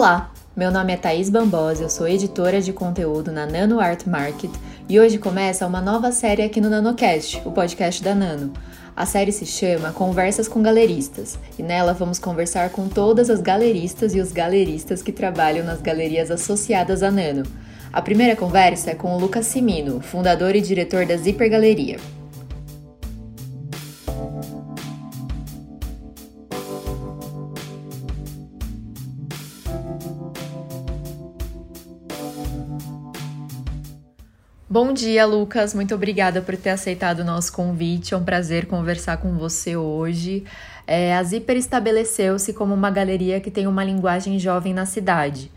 Olá, meu nome é Thaís Bambosa, eu sou editora de conteúdo na Nano Art Market e hoje começa uma nova série aqui no NanoCast, o podcast da Nano. A série se chama Conversas com Galeristas e nela vamos conversar com todas as galeristas e os galeristas que trabalham nas galerias associadas à Nano. A primeira conversa é com o Lucas Simino, fundador e diretor da Zipper Galeria. Bom dia, Lucas. Muito obrigada por ter aceitado o nosso convite. É um prazer conversar com você hoje. É, a Zipper estabeleceu-se como uma galeria que tem uma linguagem jovem na cidade.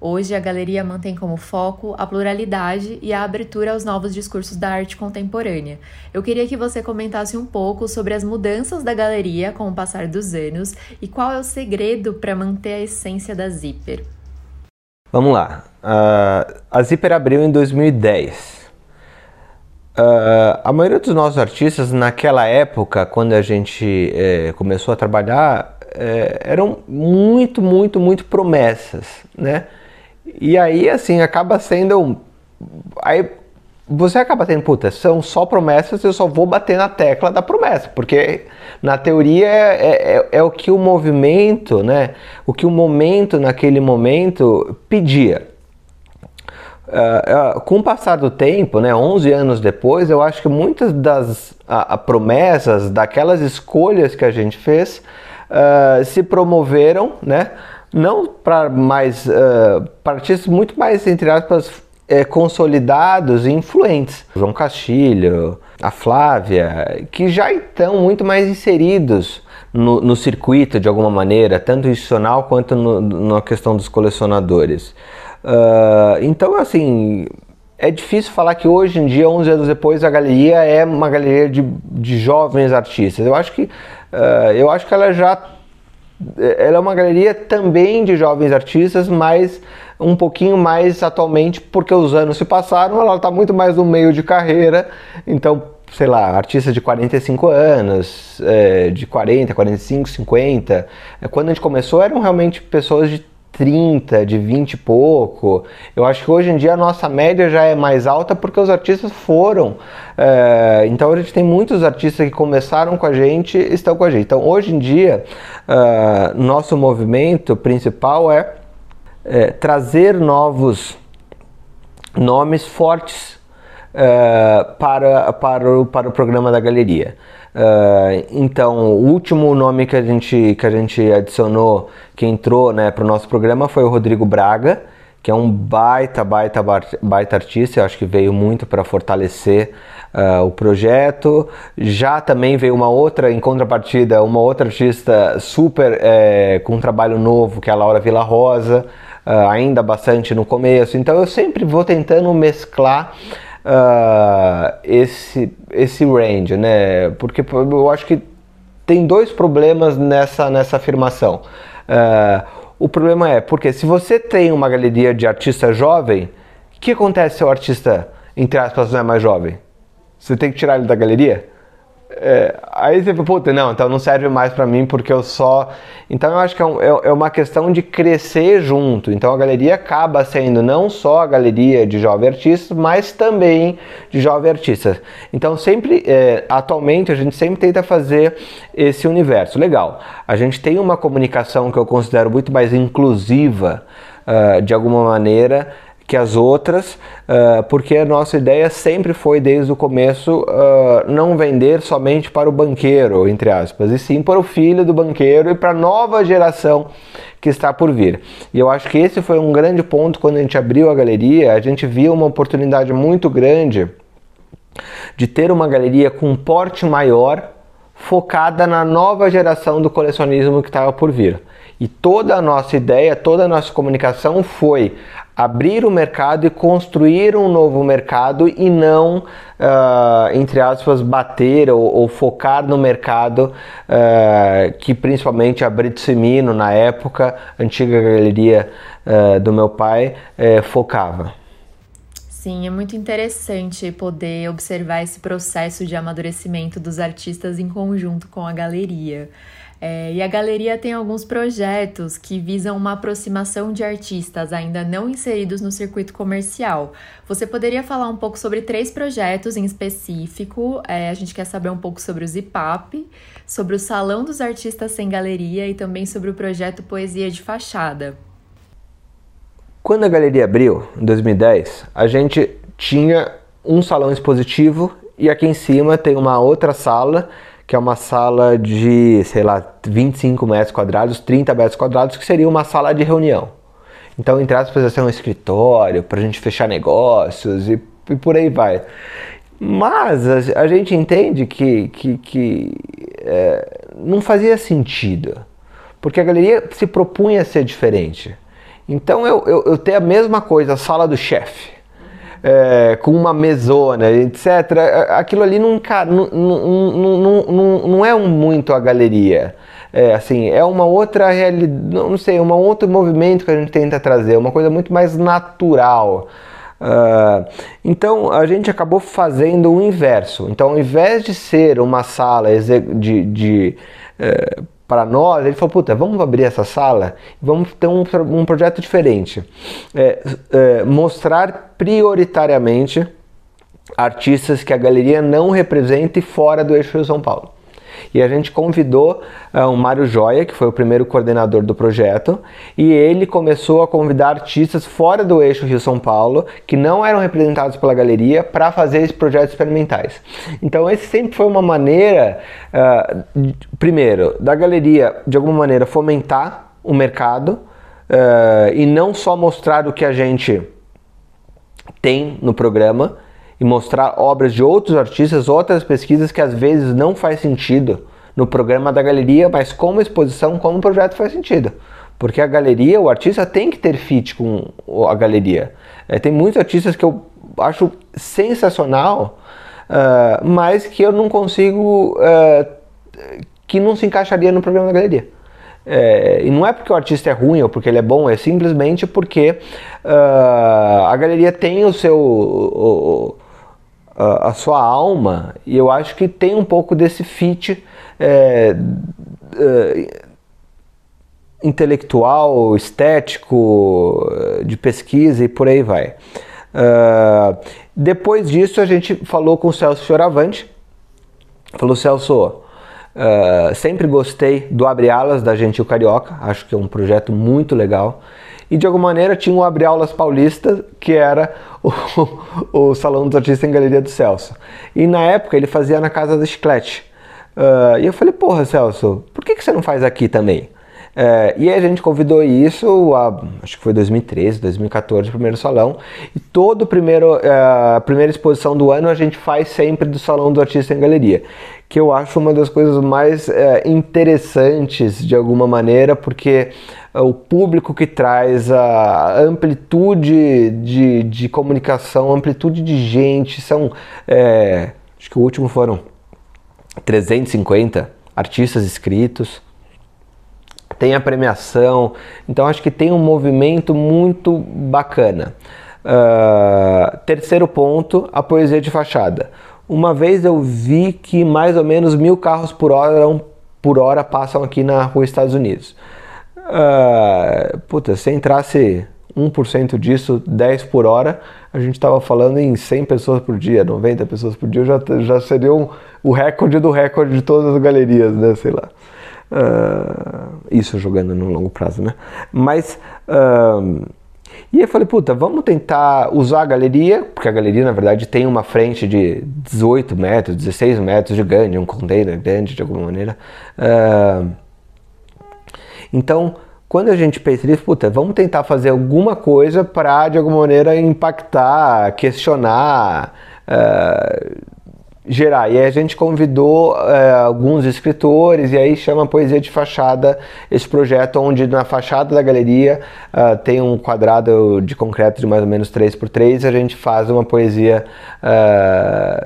Hoje, a galeria mantém como foco a pluralidade e a abertura aos novos discursos da arte contemporânea. Eu queria que você comentasse um pouco sobre as mudanças da galeria com o passar dos anos e qual é o segredo para manter a essência da Zipper. Vamos lá. Uh, a Zipper abriu em 2010. Uh, a maioria dos nossos artistas, naquela época, quando a gente é, começou a trabalhar, é, eram muito, muito, muito promessas, né? E aí, assim, acaba sendo. Aí você acaba tendo, puta, são só promessas, eu só vou bater na tecla da promessa, porque na teoria é, é, é o que o movimento, né? O que o momento naquele momento pedia. Uh, com o passar do tempo, né, 11 anos depois, eu acho que muitas das uh, promessas, daquelas escolhas que a gente fez, se promoveram, né, não para mais para artistas muito mais entre aspas é, consolidados e influentes. João Castilho, a Flávia, que já estão muito mais inseridos no, no circuito de alguma maneira, tanto institucional quanto no, na questão dos colecionadores. Uh, então, assim, é difícil falar que hoje em dia, 11 anos depois, a galeria é uma galeria de, de jovens artistas. Eu acho que, uh, eu acho que ela já ela é uma galeria também de jovens artistas, mas um pouquinho mais atualmente, porque os anos se passaram, ela está muito mais no meio de carreira, então, sei lá, artistas de 45 anos, é, de 40, 45, 50. Quando a gente começou, eram realmente pessoas de 30, de 20 e pouco. Eu acho que hoje em dia a nossa média já é mais alta porque os artistas foram. É, então a gente tem muitos artistas que começaram com a gente estão com a gente. Então hoje em dia, é, nosso movimento principal é, é trazer novos nomes fortes para, para, o, para o programa da galeria. Uh, então, o último nome que a gente, que a gente adicionou, que entrou né, para o nosso programa, foi o Rodrigo Braga, que é um baita, baita, baita artista. Eu acho que veio muito para fortalecer uh, o projeto. Já também veio uma outra, em contrapartida, uma outra artista super é, com um trabalho novo, que é a Laura Vila Rosa, uh, ainda bastante no começo. Então, eu sempre vou tentando mesclar uh, esse, esse range, né? Porque eu acho que tem dois problemas nessa, nessa afirmação. Uh, o problema é porque se você tem uma galeria de artista jovem, o que acontece se o artista, entre aspas, não é mais jovem? Você tem que tirar ele da galeria? É, aí você puta, não, então não serve mais para mim porque eu só. Então eu acho que é, um, é, é, uma questão de crescer junto. Então a galeria acaba sendo não só a galeria de jovem artistas, mas também de jovem artistas. Então sempre, é, atualmente, a gente sempre tenta fazer esse universo. Legal, a gente tem uma comunicação que eu considero muito mais inclusiva uh, de alguma maneira que as outras, uh, porque a nossa ideia sempre foi desde o começo uh, não vender somente para o banqueiro, entre aspas, e sim para o filho do banqueiro e para a nova geração que está por vir. E eu acho que esse foi um grande ponto quando a gente abriu a galeria, a gente viu uma oportunidade muito grande de ter uma galeria com um porte maior focada na nova geração do colecionismo que estava por vir. E toda a nossa ideia, toda a nossa comunicação foi abrir o mercado e construir um novo mercado e não, uh, entre aspas, bater ou, ou focar no mercado uh, que principalmente a Semino, na época, antiga galeria uh, do meu pai, eh, focava. Sim, é muito interessante poder observar esse processo de amadurecimento dos artistas em conjunto com a galeria. É, e a galeria tem alguns projetos que visam uma aproximação de artistas ainda não inseridos no circuito comercial. Você poderia falar um pouco sobre três projetos em específico? É, a gente quer saber um pouco sobre o Zipap, sobre o Salão dos Artistas Sem Galeria e também sobre o projeto Poesia de Fachada. Quando a galeria abriu, em 2010, a gente tinha um salão expositivo e aqui em cima tem uma outra sala que é uma sala de, sei lá, 25 metros quadrados, 30 metros quadrados, que seria uma sala de reunião. Então, entre aspas, ia ser um escritório para a gente fechar negócios e, e, por aí vai. Mas a, a gente entende que, que, que é, não fazia sentido, porque a galeria se propunha a ser diferente. Então, eu, eu, eu tenho a mesma coisa, a sala do chefe é, com uma mesona, etc. Aquilo ali não, não, não, não, não é um muito a galeria. É, assim, é uma outra realidade, não sei, um outro movimento que a gente tenta trazer, uma coisa muito mais natural. Uh, então a gente acabou fazendo o inverso. Então, ao invés de ser uma sala de, de uh, para nós, ele falou, puta, vamos abrir essa sala e vamos ter um, um projeto diferente. É, é, mostrar prioritariamente artistas que a galeria não represente fora do eixo Rio São Paulo. E a gente convidou uh, o Mário Joia, que foi o primeiro coordenador do projeto, e ele começou a convidar artistas fora do eixo Rio-São Paulo, que não eram representados pela galeria, para fazer esses projetos experimentais. Então, esse sempre foi uma maneira, uh, primeiro, da galeria, de alguma maneira, fomentar o mercado uh, e não só mostrar o que a gente tem no programa, e mostrar obras de outros artistas, outras pesquisas que às vezes não faz sentido no programa da galeria, mas como exposição, como projeto faz sentido. Porque a galeria, o artista tem que ter fit com a galeria. É, tem muitos artistas que eu acho sensacional, uh, mas que eu não consigo, uh, que não se encaixaria no programa da galeria. É, e não é porque o artista é ruim ou porque ele é bom, é simplesmente porque uh, a galeria tem o seu, o, a, sua alma, e eu acho que tem um pouco desse fit é, é, intelectual, estético, de pesquisa e por aí vai. Uh, depois disso, a gente falou com o Celso Fioravante. Falou, Celso, uh, sempre gostei do Abre Alas da Gentil Carioca, acho que é um projeto muito legal e de alguma maneira tinha o Abre Aulas Paulista, que era o, o Salão dos Artistas em Galeria do Celso. E na época ele fazia na Casa do Chiclete. Uh, e eu falei, porra, Celso, por que, que você não faz aqui também? Uh, e aí a gente convidou isso, a, acho que foi 2013, 2014, o primeiro salão. E todo primeiro, uh, a primeira exposição do ano a gente faz sempre do Salão do Artista em Galeria, que eu acho uma das coisas mais uh, interessantes de alguma maneira, porque o público que traz, a amplitude de, de comunicação, amplitude de gente, são, é, acho que o último foram 350 artistas inscritos, tem a premiação, então acho que tem um movimento muito bacana. Uh, terceiro ponto, a poesia de fachada. Uma vez eu vi que mais ou menos mil carros por hora, por hora passam aqui na rua Estados Unidos. Uh, puta, se entrasse 1% disso, 10 por hora, a gente estava falando em 100 pessoas por dia, 90 pessoas por dia, já, já seria um, o recorde do recorde de todas as galerias, né? Sei lá. Uh, isso jogando no longo prazo, né? Mas. Uh, e eu falei, puta, vamos tentar usar a galeria, porque a galeria na verdade tem uma frente de 18 metros, 16 metros de grande, um container grande de alguma maneira. Uh, então, quando a gente pensa nisso, puta, vamos tentar fazer alguma coisa para, de alguma maneira, impactar, questionar, uh, gerar. E aí a gente convidou uh, alguns escritores, e aí chama Poesia de Fachada, esse projeto onde na fachada da galeria uh, tem um quadrado de concreto de mais ou menos 3 por 3 e a gente faz uma poesia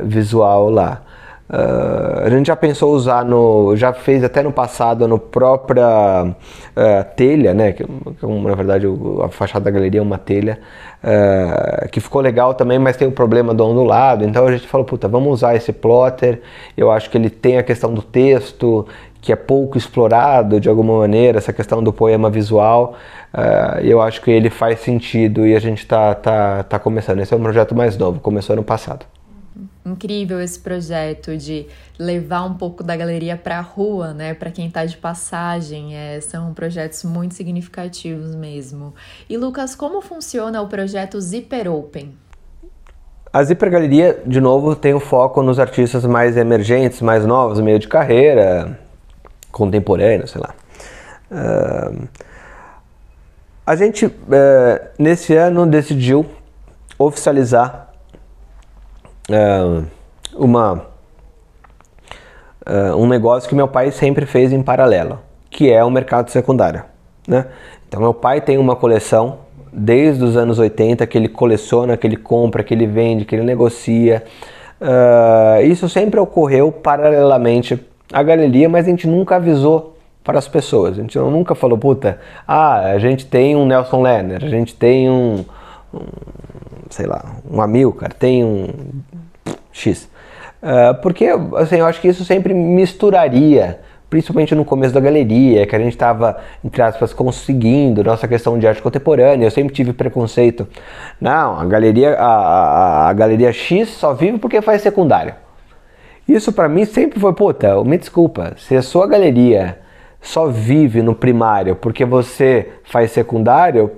visual lá. Uh, a gente já pensou usar no, já fez até no passado no própria uh, telha, né? Que, que, na verdade a fachada da galeria é uma telha uh, que ficou legal também, mas tem o problema do ondulado. Então a gente falou, puta, vamos usar esse plotter. Eu acho que ele tem a questão do texto que é pouco explorado de alguma maneira, essa questão do poema visual. eu acho que ele faz sentido e a gente está tá, tá começando. Esse é um projeto mais novo, começou ano passado incrível esse projeto de levar um pouco da galeria para a rua, né, para quem está de passagem. É, são projetos muito significativos mesmo. E Lucas, como funciona o projeto Zipper Open? A Zipper Galeria, de novo, tem o um foco nos artistas mais emergentes, mais novos, meio de carreira, contemporâneo, sei lá. Uh, a gente, uh, nesse ano, decidiu oficializar uh, uma, uh, um negócio que meu pai sempre fez em paralelo, que é o mercado secundário. Né? Então, meu pai tem uma coleção desde os anos 80 que ele coleciona, que ele compra, que ele vende, que ele negocia. Uh, isso sempre ocorreu paralelamente à galeria, mas a gente nunca avisou para as pessoas. A gente nunca falou, puta, ah, a gente tem um Nelson Lerner, a gente tem um, um sei lá, um Amilcar, tem um X. Uh, porque, assim, eu acho que isso sempre misturaria, principalmente no começo da galeria, que a gente estava, entre aspas, conseguindo nossa questão de arte contemporânea. Eu sempre tive preconceito. Não, a galeria, a, a, a galeria X só vive porque faz secundário. Isso para mim sempre foi, puta, me desculpa, se a sua galeria só vive no primário porque você faz secundário,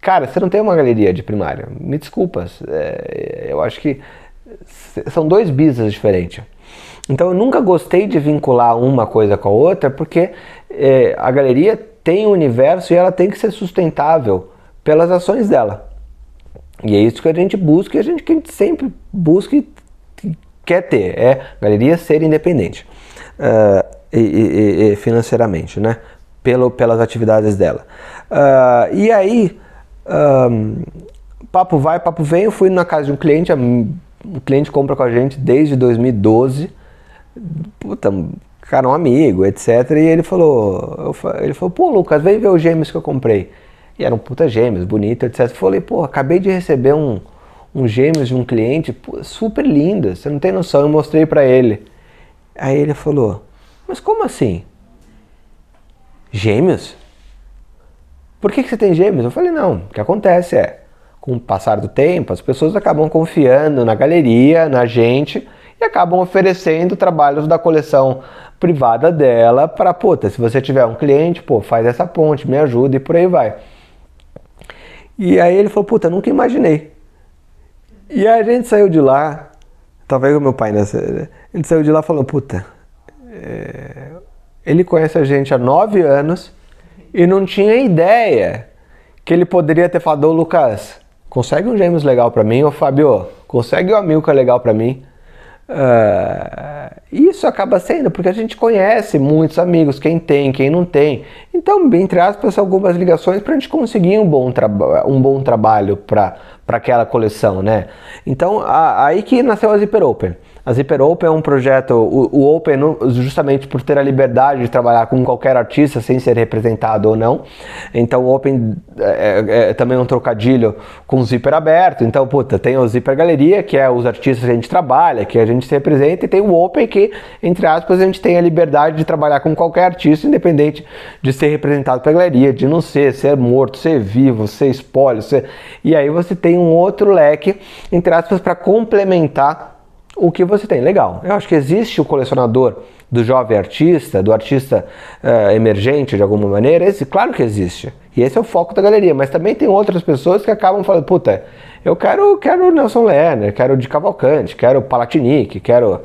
cara, você não tem uma galeria de primário. Me desculpa, é, eu acho que são dois business diferentes. Então eu nunca gostei de vincular uma coisa com a outra, porque é, a galeria tem um universo e ela tem que ser sustentável pelas ações dela. E é isso que a gente busca e a gente, que a gente sempre busca e quer ter, é galeria ser independente uh, e, e, e, financeiramente, né? Pelo, pelas atividades dela. Uh, e aí, um, papo vai, papo vem, eu fui na casa de um cliente o cliente compra com a gente desde 2012. Puta, cara, um amigo, etc. E ele falou, ele falou, pô, Lucas, vem ver os gêmeos que eu comprei. E eram puta gêmeos, bonito, etc. Falei, pô, acabei de receber um, um gêmeos de um cliente, pô, super lindo, você não tem noção. Eu mostrei para ele. Aí ele falou, mas como assim? Gêmeos? Por que, que você tem gêmeos? Eu falei, não, o que acontece é, com o passar do tempo, as pessoas acabam confiando na galeria, na gente e acabam oferecendo trabalhos da coleção privada dela para, puta, se você tiver um cliente, pô, faz essa ponte, me ajuda e por aí vai. E aí ele falou, puta, nunca imaginei. E a gente saiu de lá, talvez o meu pai nessa, a gente saiu de lá falando, puta, é... ele conhece a gente há nove anos e não tinha ideia que ele poderia ter falado, Lucas, consegue um gêmeos legal para mim, ô Fábio, consegue um Amilcar legal para mim. Uh, isso acaba sendo porque a gente conhece muitos amigos, quem tem, quem não tem. Então, entre aspas, algumas ligações para a gente conseguir um bom, um bom trabalho para aquela coleção, né? Então, a, aí que nasceu a Zipper Open. A Zipper Open é um projeto, o, o, Open, justamente por ter a liberdade de trabalhar com qualquer artista sem ser representado ou não. Então, o Open é, é, é também um trocadilho com o Zipper aberto. Então, puta, tem o Zipper Galeria, que é os artistas que a gente trabalha, que a gente se representa, e tem o Open, que, entre aspas, a gente tem a liberdade de trabalhar com qualquer artista, independente de ser representado pela galeria, de não ser, ser morto, ser vivo, ser espólio. Ser... E aí você tem um outro leque, entre aspas, para complementar o que você tem. Legal. Eu acho que existe o colecionador do jovem artista, do artista uh, emergente de alguma maneira. Esse, claro que existe. E esse é o foco da galeria. Mas também tem outras pessoas que acabam falando, puta, eu quero, quero Nelson Lerner, quero de Cavalcante, quero Palatinic, quero.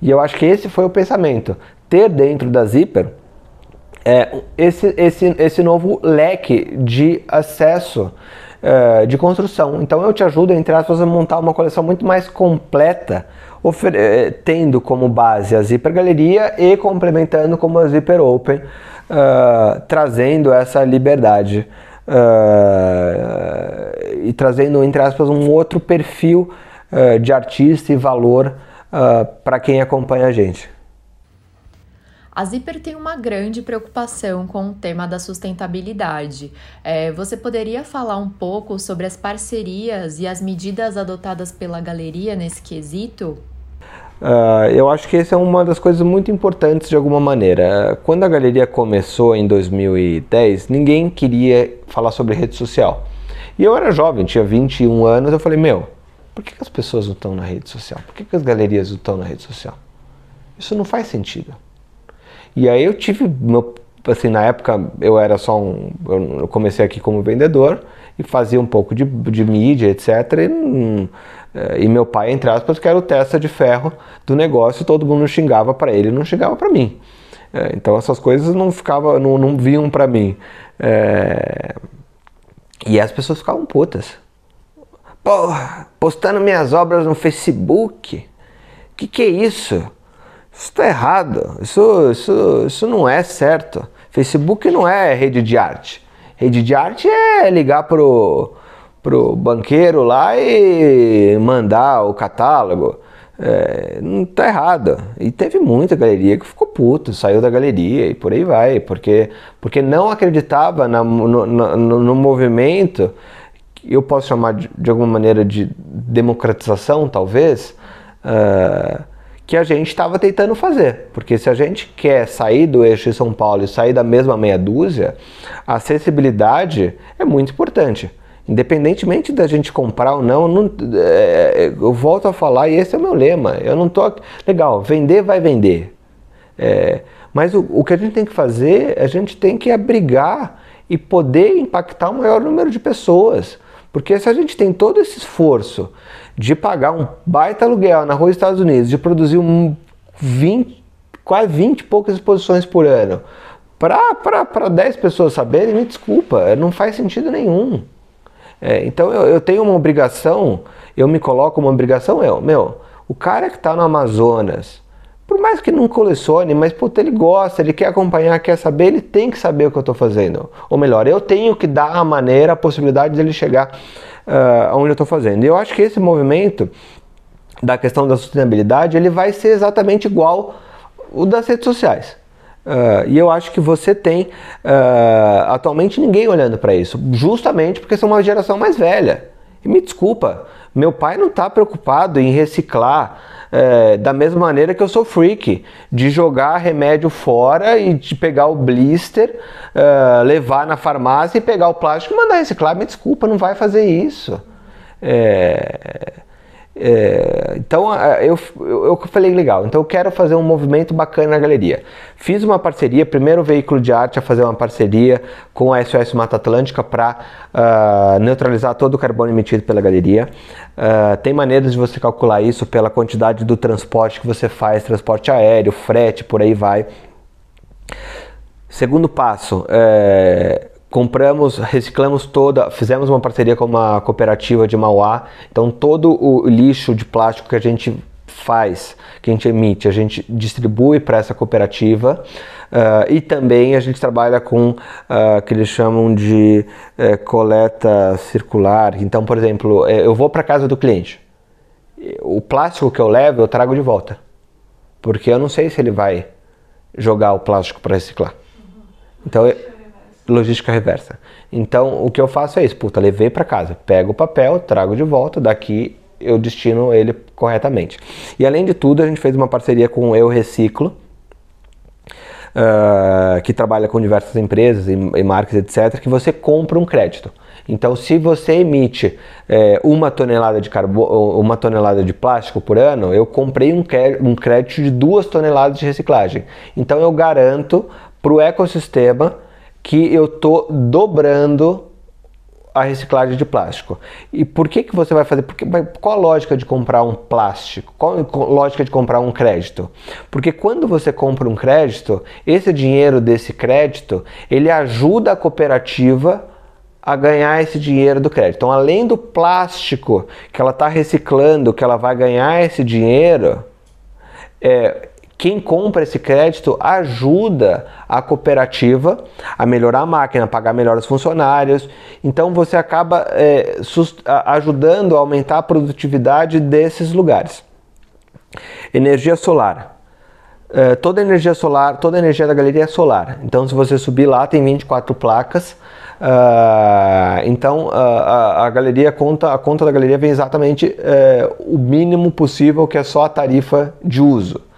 E eu acho que esse foi o pensamento. Ter dentro da Zipper é, esse, esse, esse novo leque de acesso uh, de construção. Então eu te ajudo, entre aspas, a montar uma coleção muito mais completa eh, tendo como base a Zipper Galeria e complementando como a Zipper Open, uh, trazendo essa liberdade uh, e trazendo, entre aspas, um outro perfil uh, de artista e valor para quem acompanha a gente. A Zipper tem uma grande preocupação com o tema da sustentabilidade. É, você poderia falar um pouco sobre as parcerias e as medidas adotadas pela galeria nesse quesito? Uh, eu acho que essa é uma das coisas muito importantes de alguma maneira. Quando a galeria começou em 2010, ninguém queria falar sobre rede social. E eu era jovem, tinha 21 anos, eu falei, meu, por que, que as pessoas não estão na rede social? Por que, que as galerias não estão na rede social? Isso não faz sentido. E aí eu tive, meu, assim, na época eu era só um, eu comecei aqui como vendedor e fazia um pouco de, de mídia, etc. E, hum, e meu pai, entre aspas, que era o testa de ferro do negócio, todo mundo xingava para ele, não xingava para mim. É, então essas coisas não ficava, não, não vinham para mim. É, e as pessoas ficavam putas. Porra, postando minhas obras no Facebook. Que que é isso? Isso está errado, isso, isso, isso não é certo. Facebook não é rede de arte. Rede de arte é ligar pro, pro banqueiro lá e mandar o catálogo. É, não tá errado. E teve muita galeria que ficou puto, saiu da galeria e por aí vai, porque, porque não acreditava na, no, no, no, movimento, eu posso chamar de, de alguma maneira de democratização, talvez, uh, que a gente estava tentando fazer. Porque se a gente quer sair do eixo de São Paulo e sair da mesma meia dúzia, a acessibilidade é muito importante. Independentemente da gente comprar ou não, não é, eu volto a falar e esse é o meu lema. Eu não tô legal, vender vai vender. É, mas o, o que a gente tem que fazer, a gente tem que abrigar e poder impactar o maior número de pessoas. Porque se a gente tem todo esse esforço de pagar um baita aluguel na rua dos Estados Unidos, de produzir um 20, quase 20 e poucas exposições por ano, para 10 pessoas saberem, me desculpa, não faz sentido nenhum. É, então eu, eu, tenho uma obrigação, eu me coloco uma obrigação, eu, meu, o cara que está no Amazonas, por mais que não colecione, mas puta, ele gosta, ele quer acompanhar, quer saber, ele tem que saber o que eu estou fazendo. Ou melhor, eu tenho que dar a maneira, a possibilidade dele chegar uh, onde eu estou fazendo. E eu acho que esse movimento da questão da sustentabilidade, ele vai ser exatamente igual o das redes sociais. Uh, e eu acho que você tem uh, atualmente ninguém olhando para isso, justamente porque são uma geração mais velha. E me desculpa, meu pai não está preocupado em reciclar é, da mesma maneira que eu sou freak, de jogar remédio fora e de pegar o blister, uh, levar na farmácia e pegar o plástico e mandar reciclar. Me desculpa, não vai fazer isso. É, é, então eu, eu, falei legal, então eu quero fazer um movimento bacana na galeria. Fiz uma parceria, primeiro veículo de arte a fazer uma parceria com a SOS Mata Atlântica para uh, ah, neutralizar todo o carbono emitido pela galeria. Uh, tem maneiras de você calcular isso pela quantidade do transporte que você faz, transporte aéreo, frete, por aí vai. Segundo passo, é, compramos, reciclamos toda, fizemos uma parceria com uma cooperativa de Mauá, então todo o lixo de plástico que a gente faz, que a gente emite, a gente distribui para essa cooperativa uh, e também a gente trabalha com uh, que eles chamam de uh, coleta circular. Então, por exemplo, eh, eu vou para casa do cliente, o plástico que eu levo eu trago de volta, porque eu não sei se ele vai jogar o plástico para reciclar. Então, eu, logística reversa. Então, o que eu faço é isso, puta, levei para casa, pego o papel, trago de volta, daqui eu destino ele corretamente. E além de tudo, a gente fez uma parceria com o Eu Reciclo, uh, que trabalha com diversas empresas e, e, marcas, etc., que você compra um crédito. Então, se você emite é, uma tonelada de carbono, uma tonelada de plástico por ano, eu comprei um, um crédito de duas toneladas de reciclagem. Então, eu garanto para o ecossistema que eu estou dobrando a reciclagem de plástico. E por que, que você vai fazer? Porque, qual a lógica de comprar um plástico? Qual a lógica de comprar um crédito? Porque quando você compra um crédito, esse dinheiro desse crédito, ele ajuda a cooperativa a ganhar esse dinheiro do crédito. Então, além do plástico que ela está reciclando, que ela vai ganhar esse dinheiro, é, quem compra esse crédito ajuda a cooperativa a melhorar a máquina, a pagar melhor os funcionários. Então você acaba é, ajudando a aumentar a produtividade desses lugares. Energia solar. Uh, toda energia solar, toda energia da galeria é solar. Então, se você subir lá, tem 24 placas. Uh, então, uh, a, a, galeria conta, a conta da galeria vem exatamente uh, o mínimo possível, que é só a tarifa de uso.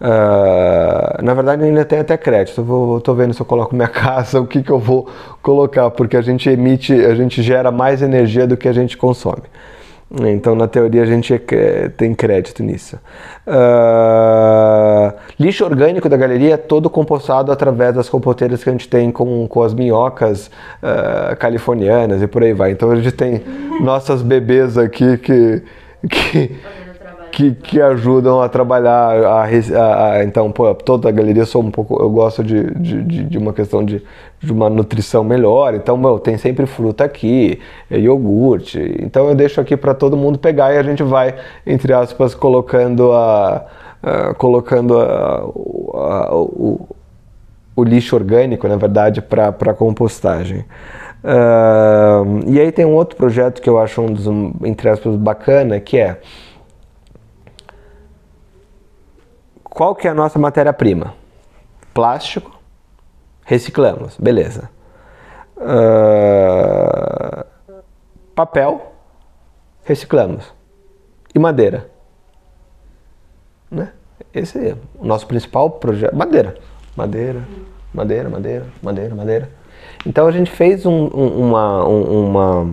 Uh, na verdade, ainda tem até crédito. Estou vendo se eu coloco minha casa, o que, que eu vou colocar, porque a gente emite, a gente gera mais energia do que a gente consome. Então, na teoria, a gente é, tem crédito nisso. Uh, lixo orgânico da galeria é todo compostado através das compoteiras que a gente tem com, com as minhocas uh, californianas e por aí vai. Então, a gente tem nossas bebês aqui que. que que, que ajudam a trabalhar a, a, a, então pô, toda a galeria sou um pouco eu gosto de, de, de uma questão de, de uma nutrição melhor então meu, tem sempre fruta aqui é iogurte então eu deixo aqui para todo mundo pegar e a gente vai entre aspas colocando a, a colocando o, o lixo orgânico na verdade para compostagem. Uh, e aí tem um outro projeto que eu acho um dos entre aspas bacana que é Qual que é a nossa matéria-prima? Plástico, reciclamos, beleza. Uh, papel, reciclamos. E madeira. Né? Esse é o nosso principal projeto. Madeira. Madeira, madeira, madeira, madeira, madeira. Então a gente fez um, um, uma, um, uma,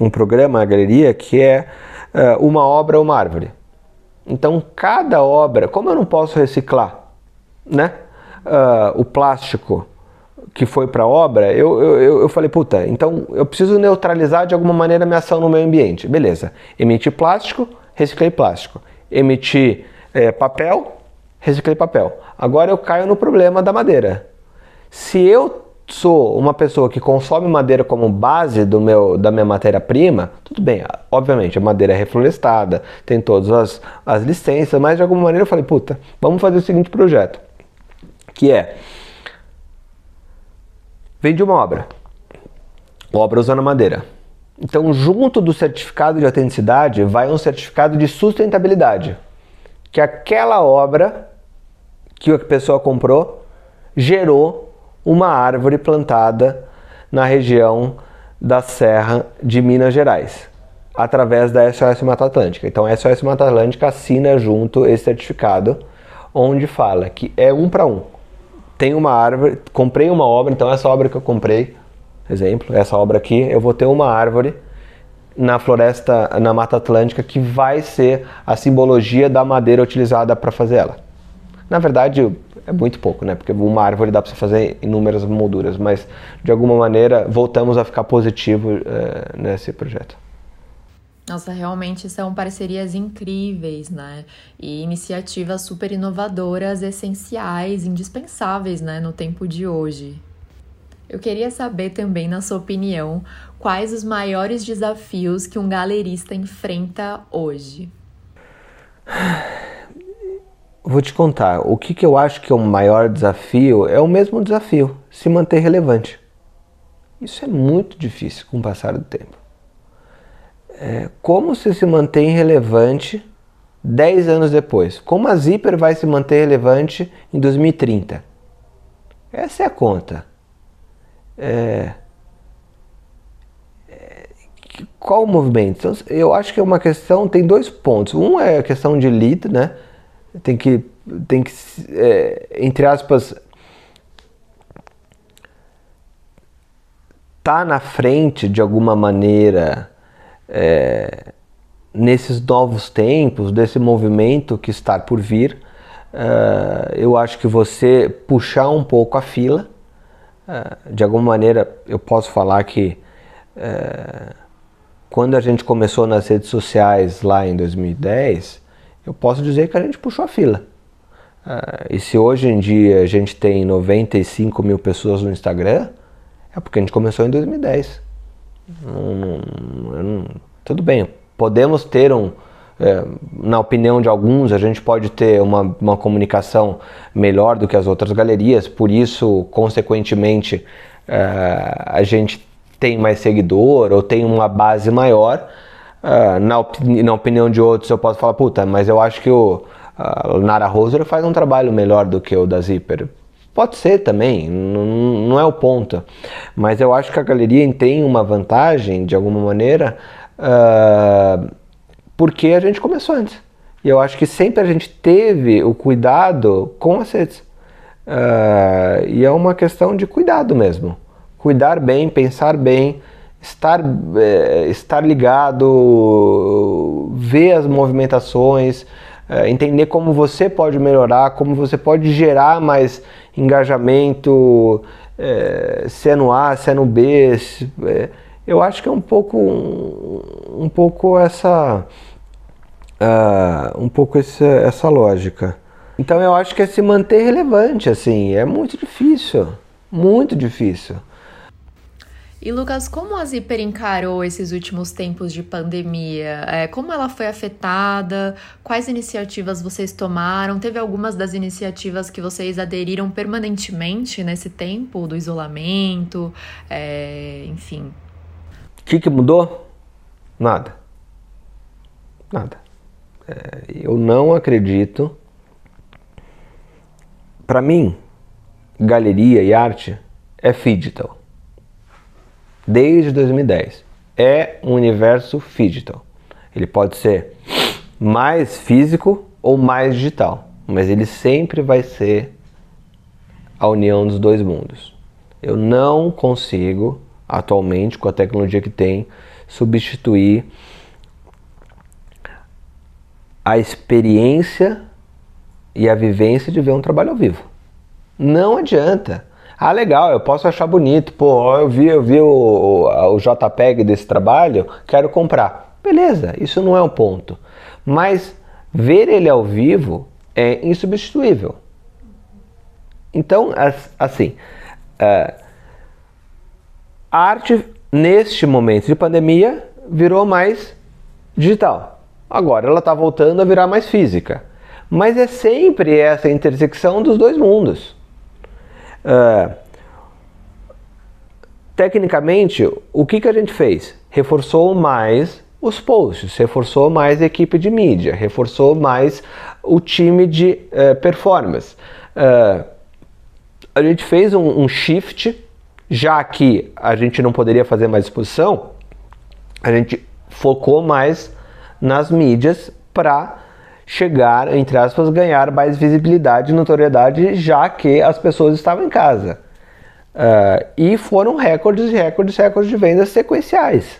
um programa na galeria que é uh, uma obra, uma árvore. Então, cada obra, como eu não posso reciclar né, uh, o plástico que foi para a obra, eu, eu, eu falei, puta, então eu preciso neutralizar de alguma maneira a minha ação no meio ambiente. Beleza, emiti plástico, reciclei plástico. Emiti é, papel, reciclei papel. Agora eu caio no problema da madeira. Se eu sou uma pessoa que consome madeira como base do meu, da minha matéria-prima, tudo bem, obviamente a madeira é reflorestada, tem todas as, as licenças, mas de alguma maneira eu falei, puta, vamos fazer o seguinte projeto, que é, vende uma obra, obra usando madeira. Então, junto do certificado de autenticidade, vai um certificado de sustentabilidade, que aquela obra que a pessoa comprou gerou uma árvore plantada na região da Serra de Minas Gerais, através da SOS Mata Atlântica. Então a SOS Mata Atlântica assina junto esse certificado, onde fala que é um para um. Tem uma árvore, comprei uma obra, então essa obra que eu comprei, exemplo, essa obra aqui, eu vou ter uma árvore na floresta, na Mata Atlântica, que vai ser a simbologia da madeira utilizada para fazer ela. Na verdade, é muito pouco, né? Porque uma árvore dá para você fazer inúmeras molduras, mas de alguma maneira voltamos a ficar positivo é, nesse projeto. Nossa, realmente são parcerias incríveis, né? E iniciativas super inovadoras, essenciais, indispensáveis, né, no tempo de hoje. Eu queria saber também, na sua opinião, quais os maiores desafios que um galerista enfrenta hoje. Vou te contar, o que, que eu acho que é o maior desafio é o mesmo desafio, se manter relevante. Isso é muito difícil com o passar do tempo. É, como você se mantém relevante 10 anos depois? Como a Zipper vai se manter relevante em 2030? Essa é a conta. É, é, qual o movimento? Então, eu acho que é uma questão, tem dois pontos. Um é a questão de lead, né? Tem que, tem que é, entre aspas, tá na frente de alguma maneira é, nesses novos tempos, desse movimento que está por vir. Uh, eu acho que você puxar um pouco a fila, uh, de alguma maneira eu posso falar que uh, quando a gente começou nas redes sociais lá em 2010, eu posso dizer que a gente puxou a fila. Uh, e se hoje em dia a gente tem 95 mil pessoas no Instagram, é porque a gente começou em 2010. Não, não, tudo bem, podemos ter um, é, na opinião de alguns, a gente pode ter uma, uma comunicação melhor do que as outras galerias, por isso, consequentemente, é, a gente tem mais seguidor ou tem uma base maior, Uh, na, opini na opinião de outros, eu posso falar, puta, mas eu acho que o uh, Nara Roser faz um trabalho melhor do que o da Zipper. Pode ser também, não é o ponto. Mas eu acho que a galeria tem uma vantagem, de alguma maneira, uh, porque a gente começou antes. E eu acho que sempre a gente teve o cuidado com as redes. Uh, e é uma questão de cuidado mesmo. Cuidar bem, pensar bem, estar, é, estar ligado, ver as movimentações, é, entender como você pode melhorar, como você pode gerar mais engajamento, é, se é no A, se é no B. Se, eu acho que é um pouco, um, um pouco essa, uh, um pouco essa, essa lógica. Então eu acho que é se manter relevante, assim, é muito difícil, muito difícil. E Lucas, como a Zipper encarou esses últimos tempos de pandemia? É, como ela foi afetada? Quais iniciativas vocês tomaram? Teve algumas das iniciativas que vocês aderiram permanentemente nesse tempo do isolamento? É, enfim. O que, que mudou? Nada. Nada. É, eu não acredito. Para mim, galeria e arte é digital desde 2010. É um universo digital. Ele pode ser mais físico ou mais digital, mas ele sempre vai ser a união dos dois mundos. Eu não consigo, atualmente, com a tecnologia que tem, substituir a experiência e a vivência de ver um trabalho ao vivo. Não adianta. Ah, legal, eu posso achar bonito. Pô, eu vi, eu vi o, o, o JPEG desse trabalho, quero comprar. Beleza, isso não é um ponto. Mas ver ele ao vivo é insubstituível. Então, assim, uh, a arte neste momento de pandemia virou mais digital. Agora ela está voltando a virar mais física. Mas é sempre essa intersecção dos dois mundos. Uh, tecnicamente, o que, que a gente fez? Reforçou mais os posts, reforçou mais a equipe de mídia, reforçou mais o time de uh, performance. Uh, a gente fez um, um, shift, já que a gente não poderia fazer mais exposição, a gente focou mais nas mídias para chegar, entre aspas, ganhar mais visibilidade e notoriedade, já que as pessoas estavam em casa. Uh, e foram recordes recordes recordes de vendas sequenciais.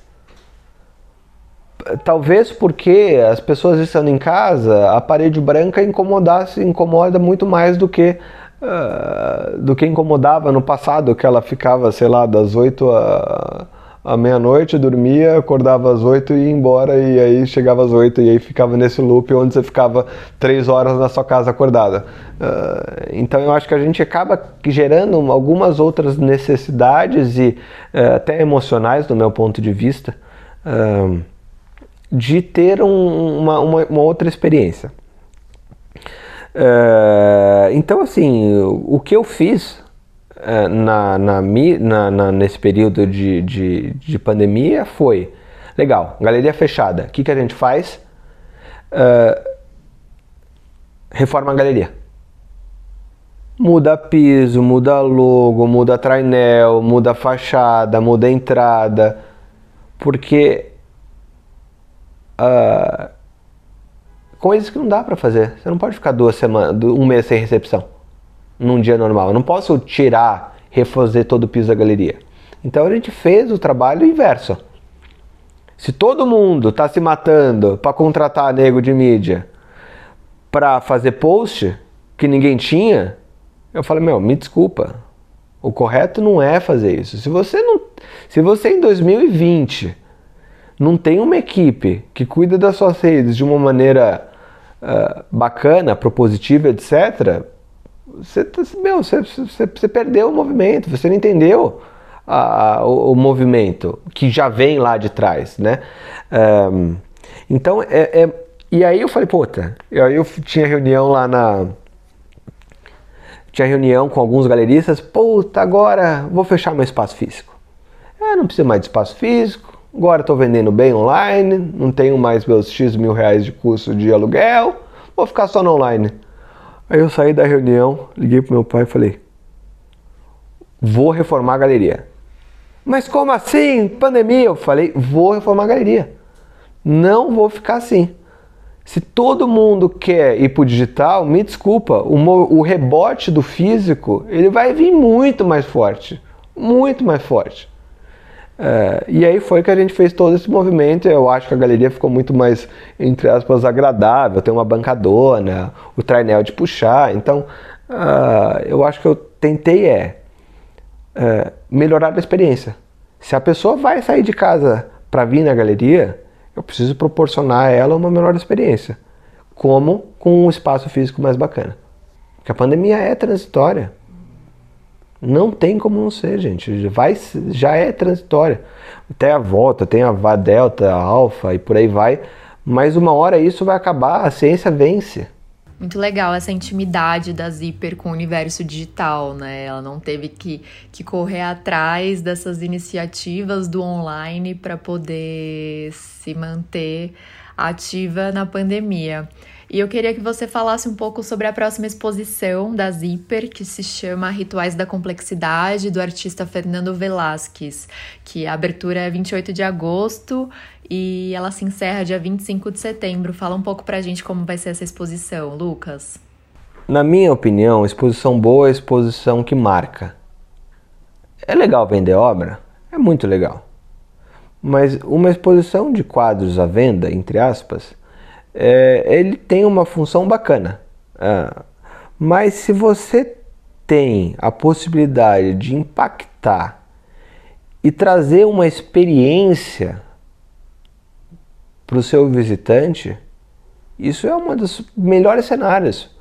Talvez porque as pessoas estando em casa, a parede branca incomodasse, incomoda muito mais do que uh, do que incomodava no passado, que ela ficava, sei lá, das 8 a à meia-noite, dormia, acordava às oito e ia embora, e aí chegava às oito e aí ficava nesse loop onde você ficava três horas na sua casa acordada. Uh, então eu acho que a gente acaba gerando algumas outras necessidades e uh, até emocionais, do meu ponto de vista, uh, de ter um, uma, uma, uma, outra experiência. então, assim, o que eu fiz é, na, na, na, nesse período de, de, de, pandemia foi legal, galeria fechada. O que, que a gente faz? Uh, reforma a galeria. Muda piso, muda logo, muda trainel, muda fachada, muda entrada. Porque uh, coisas que não dá para fazer. Você não pode ficar duas semanas, um mês sem recepção num dia normal. Eu não posso tirar, refazer todo o piso da galeria. Então a gente fez o trabalho inverso. Se todo mundo está se matando para contratar nego de mídia para fazer post que ninguém tinha, eu falei, meu, me desculpa. O correto não é fazer isso. Se você não, se você em 2020 não tem uma equipe que cuida das suas redes de uma maneira uh, bacana, propositiva, etc., você, tá, meu, você, você, você perdeu o movimento, você não entendeu a, o, o, movimento que já vem lá de trás, né? Um, então, é, é, e aí eu falei, puta, aí eu tinha reunião lá na. Tinha reunião com alguns galeristas, puta, agora vou fechar meu espaço físico. É, não precisa mais de espaço físico, Agora estou vendendo bem online, não tenho mais meus X mil reais de custo de aluguel, vou ficar só no online. Aí eu saí da reunião, liguei pro meu pai e falei: Vou reformar a galeria. Mas como assim? Pandemia? Eu falei: Vou reformar a galeria. Não vou ficar assim. Se todo mundo quer ir para o digital, me desculpa, o, o rebote do físico ele vai vir muito mais forte, muito mais forte. É, e aí foi que a gente fez todo esse movimento. Eu acho que a galeria ficou muito mais, entre aspas, agradável. Tem uma bancadona, o trainel de puxar. Então, uh, eu acho que eu tentei é, é melhorar a experiência. Se a pessoa vai sair de casa para vir na galeria, eu preciso proporcionar a ela uma melhor experiência. Como com um espaço físico mais bacana. Porque a pandemia é transitória. Não tem como não ser, gente. Vai, já é transitória. Até a volta, tem a Delta, a Alfa e por aí vai. Mas uma hora isso vai acabar, a ciência vence. Muito legal essa intimidade da Zipper com o universo digital, né? Ela não teve que, que correr atrás dessas iniciativas do online para poder se manter ativa na pandemia. E eu queria que você falasse um pouco sobre a próxima exposição da Zipper, que se chama Rituais da Complexidade, do artista Fernando Velasquez, que a abertura é 28 de agosto e ela se encerra dia 25 de setembro. Fala um pouco pra gente como vai ser essa exposição, Lucas. Na minha opinião, exposição boa é exposição que marca. É legal vender obra? É muito legal. Mas uma exposição de quadros à venda, entre aspas, é, ele tem uma função bacana. É, mas se você tem a possibilidade de impactar e trazer uma experiência para o seu visitante, isso é um dos melhores cenários,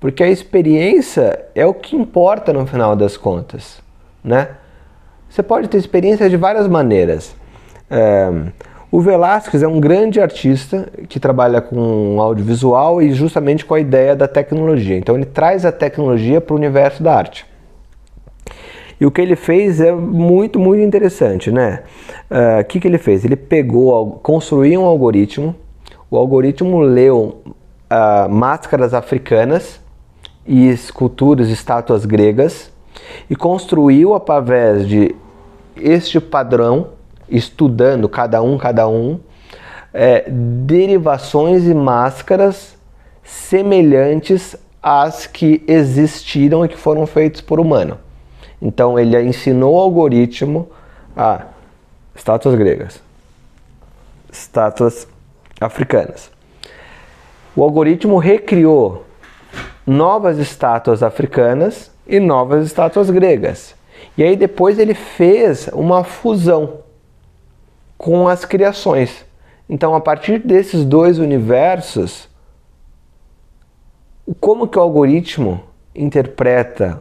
porque a experiência é o que importa no final das contas, né? Você pode ter experiência de várias maneiras. É, o Velasquez é um grande artista que trabalha com audiovisual e justamente com a ideia da tecnologia. Então ele traz a tecnologia para o universo da arte. E o que ele fez é muito, muito interessante, né? O uh, que, que ele fez? Ele pegou, construiu um algoritmo, o algoritmo leu uh, máscaras africanas e esculturas, estátuas gregas e construiu através de este padrão, estudando cada um, cada um, é, derivações e máscaras semelhantes às que existiram e que foram feitas por humano. Então ele ensinou o algoritmo a estátuas gregas, estátuas africanas. O algoritmo recriou novas estátuas africanas e novas estátuas gregas. E aí depois ele fez uma fusão com as criações. Então, a partir desses dois universos, como que o algoritmo interpreta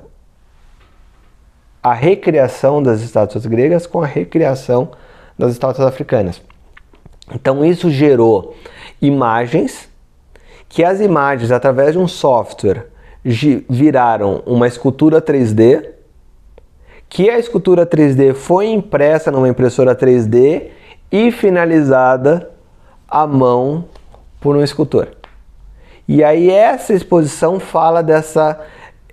a recriação das estátuas gregas com a recriação das estátuas africanas. Então isso gerou imagens que as imagens através de um software viraram uma escultura 3D, que a escultura 3D foi impressa numa impressora 3D e finalizada à mão por um escultor. E aí essa exposição fala dessa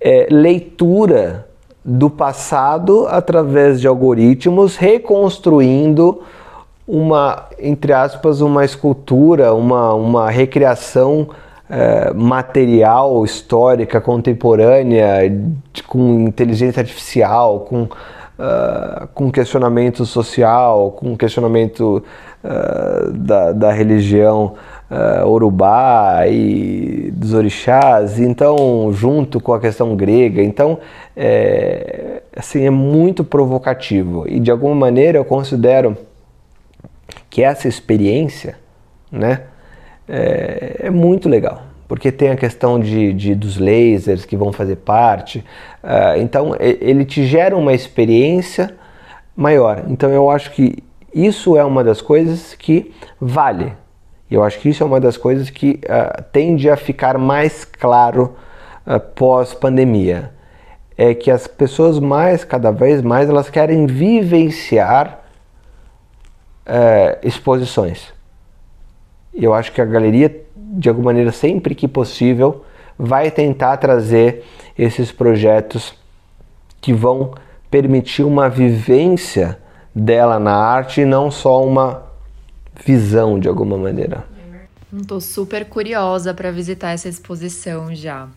é, leitura do passado através de algoritmos, reconstruindo uma, entre aspas, uma escultura, uma, uma recriação é, material, histórica, contemporânea, com inteligência artificial, com, uh, com questionamento social, com questionamento uh, da, da religião uh, Urubá e dos orixás, então junto com a questão grega, então é, assim é muito provocativo. E de alguma maneira eu considero que essa experiência, né, é, é muito legal porque tem a questão de, de, dos lasers que vão fazer parte. Uh, então ele te gera uma experiência maior. Então eu acho que isso é uma das coisas que vale eu acho que isso é uma das coisas que uh, tende a ficar mais claro uh, pós-pandemia. É que as pessoas mais, cada vez mais, elas querem vivenciar é, exposições. Eu acho que a galeria, de alguma maneira, sempre que possível, vai tentar trazer esses projetos que vão permitir uma vivência dela na arte e não só uma visão de alguma maneira. Estou super curiosa para visitar essa exposição já.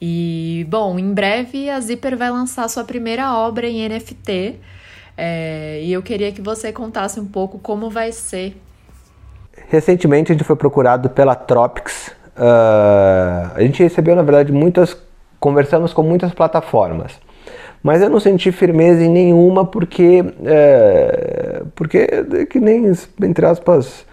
E, bom, em breve a Zipper vai lançar sua primeira obra em NFT. É, e eu queria que você contasse um pouco como vai ser. Recentemente a gente foi procurado pela Tropics. Uh, a gente recebeu, na verdade, muitas. Conversamos com muitas plataformas. Mas eu não senti firmeza em nenhuma porque. É, porque, que nem, entre aspas,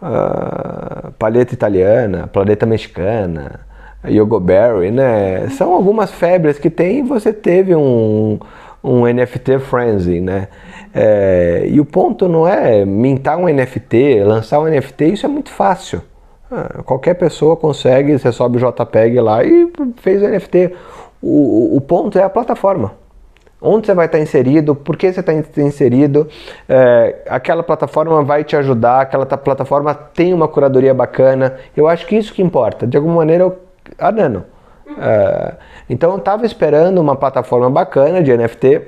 uh, paleta italiana, planeta mexicana, Yogo Berry, né? São algumas febres que tem e você teve um, um NFT frenzy, né? É, e o ponto não é mintar um NFT, lançar um NFT, isso é muito fácil. Ah, qualquer pessoa consegue, você sobe o JPEG lá e fez o NFT. O, o ponto é a plataforma onde você vai estar inserido, por que você está inserido, é, aquela plataforma vai te ajudar, aquela plataforma tem uma curadoria bacana. Eu acho que isso que importa. De alguma maneira, eu, ah. É, então eu estava esperando uma plataforma bacana de NFT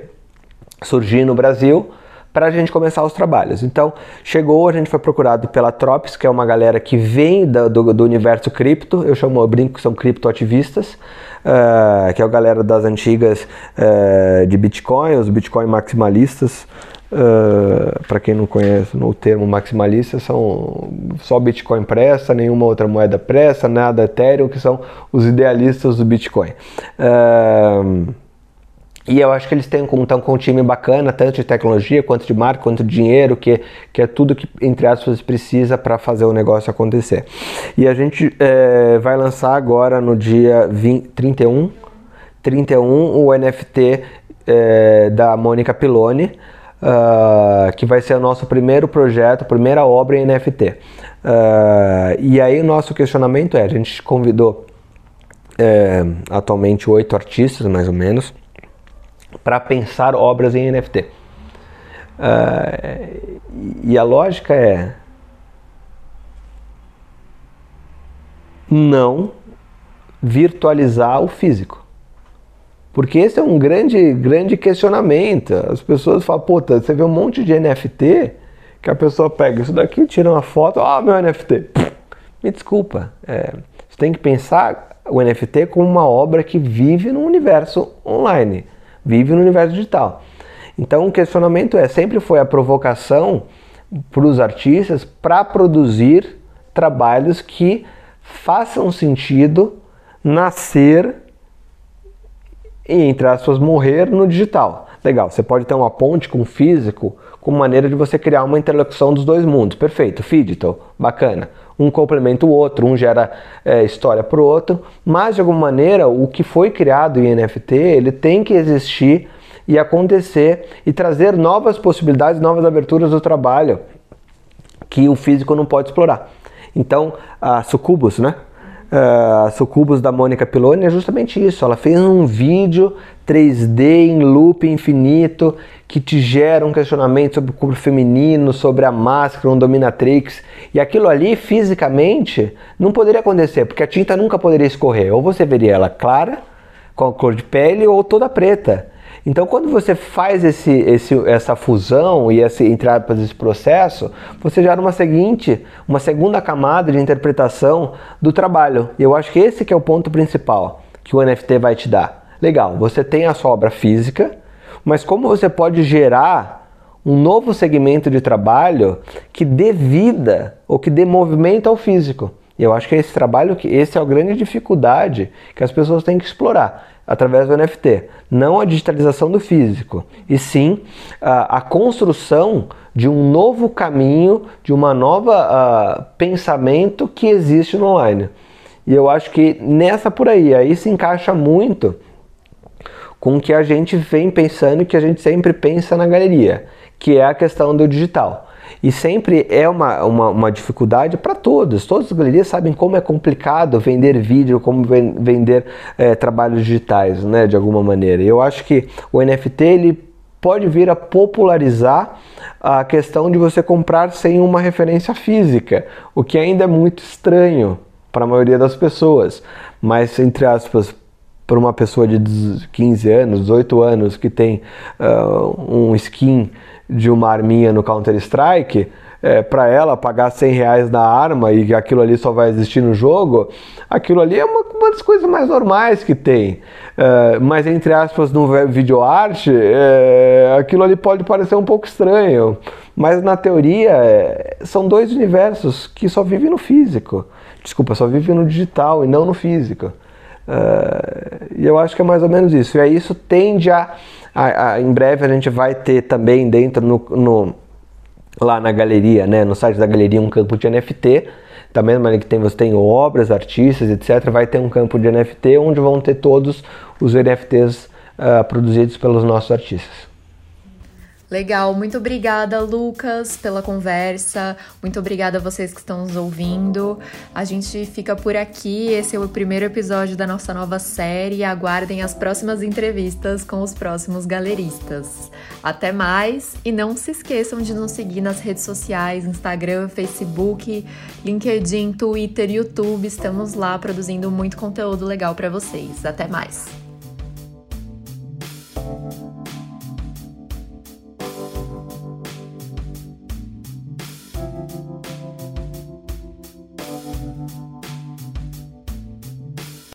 surgir no Brasil para a gente começar os trabalhos. Então, chegou, a gente foi procurado pela Trops, que é uma galera que vem do, do, universo cripto, eu chamo, eu brinco que são criptoativistas, uh, que é a galera das antigas uh, de Bitcoin, os Bitcoin maximalistas, Uh, para quem não conhece o termo maximalista, são só Bitcoin presta, nenhuma outra moeda presta, nada Ethereum, que são os idealistas do Bitcoin. Uh, e eu acho que eles têm, estão com um time bacana, tanto de tecnologia, quanto de marca, quanto de dinheiro, que, que é tudo que, entre aspas, precisa para fazer o negócio acontecer. E a gente é, vai lançar agora no dia 20, 31, 31 o NFT é, da Mônica Piloni, uh, que vai ser o nosso primeiro projeto, primeira obra em NFT. Uh, ah, e aí o nosso questionamento é, a gente convidou é, atualmente oito artistas, mais ou menos, para pensar obras em NFT. Uh, ah, e a lógica é não virtualizar o físico. Porque esse é um grande, grande questionamento. As pessoas falam, pô, você vê um monte de NFT que a pessoa pega isso daqui, tira uma foto, ah, meu NFT. Me desculpa, é, você tem que pensar o NFT como uma obra que vive no universo online vive no universo digital. Então o questionamento é, sempre foi a provocação para os artistas para produzir trabalhos que façam sentido nascer e, entre aspas, morrer no digital. Legal, você pode ter uma ponte com o físico, com maneira de você criar uma interlocução dos dois mundos. Perfeito, digital, bacana. Um complementa o outro, um gera é, história para o outro, mas de alguma maneira o que foi criado em NFT ele tem que existir e acontecer e trazer novas possibilidades, novas aberturas do trabalho que o físico não pode explorar. Então, a Sucubus, né? Uh, Sucubus da Mônica Piloni é justamente isso. Ela fez um vídeo 3D em loop infinito que te gera um questionamento sobre o corpo feminino, sobre a máscara, um dominatrix. E aquilo ali, fisicamente, não poderia acontecer, porque a tinta nunca poderia escorrer. Ou você veria ela clara, com a cor de pele, ou toda preta. Então, quando você faz esse, esse, essa fusão e esse, entre aspas, esse processo, você gera uma seguinte, uma segunda camada de interpretação do trabalho. E eu acho que esse que é o ponto principal que o NFT vai te dar. Legal, você tem a sua obra física, mas como você pode gerar um novo segmento de trabalho que dê vida ou que dê movimento ao físico? E eu acho que esse trabalho, que esse é a grande dificuldade que as pessoas têm que explorar através do NFT. Não a digitalização do físico, e sim a, a construção de um novo caminho, de uma nova uh, pensamento que existe no online. E eu acho que nessa por aí, aí se encaixa muito com o que a gente vem pensando e que a gente sempre pensa na galeria, que é a questão do digital. E sempre é uma, uma, uma dificuldade para todos. Todas as galerias sabem como é complicado vender vídeo, como vender é, trabalhos digitais, né, de alguma maneira. Eu acho que o NFT ele pode vir a popularizar a questão de você comprar sem uma referência física, o que ainda é muito estranho para a maioria das pessoas. Mas, entre aspas, para uma pessoa de 15 anos, 18 anos que tem uh, um skin de uma arminha no Counter-Strike, é, para ela pagar 100 reais na arma e aquilo ali só vai existir no jogo, aquilo ali é uma, uma das coisas mais normais que tem. É, mas, entre aspas, no videoarte, é, aquilo ali pode parecer um pouco estranho. Mas, na teoria, é, são dois universos que só vivem no físico. Desculpa, só vivem no digital e não no físico. Uh, e eu acho que é mais ou menos isso. E aí isso tende a, a, a, Em breve a gente vai ter também dentro no, no, lá na galeria, né, no site da galeria, um campo de NFT. Da mesma maneira que tem, você tem obras, artistas, etc., vai ter um campo de NFT onde vão ter todos os NFTs uh, ah, produzidos pelos nossos artistas. Legal, muito obrigada, Lucas, pela conversa. Muito obrigada a vocês que estão nos ouvindo. A gente fica por aqui. Esse é o primeiro episódio da nossa nova série. Aguardem as próximas entrevistas com os próximos galeristas. Até mais e não se esqueçam de nos seguir nas redes sociais: Instagram, Facebook, LinkedIn, Twitter, YouTube. Estamos lá produzindo muito conteúdo legal para vocês. Até mais.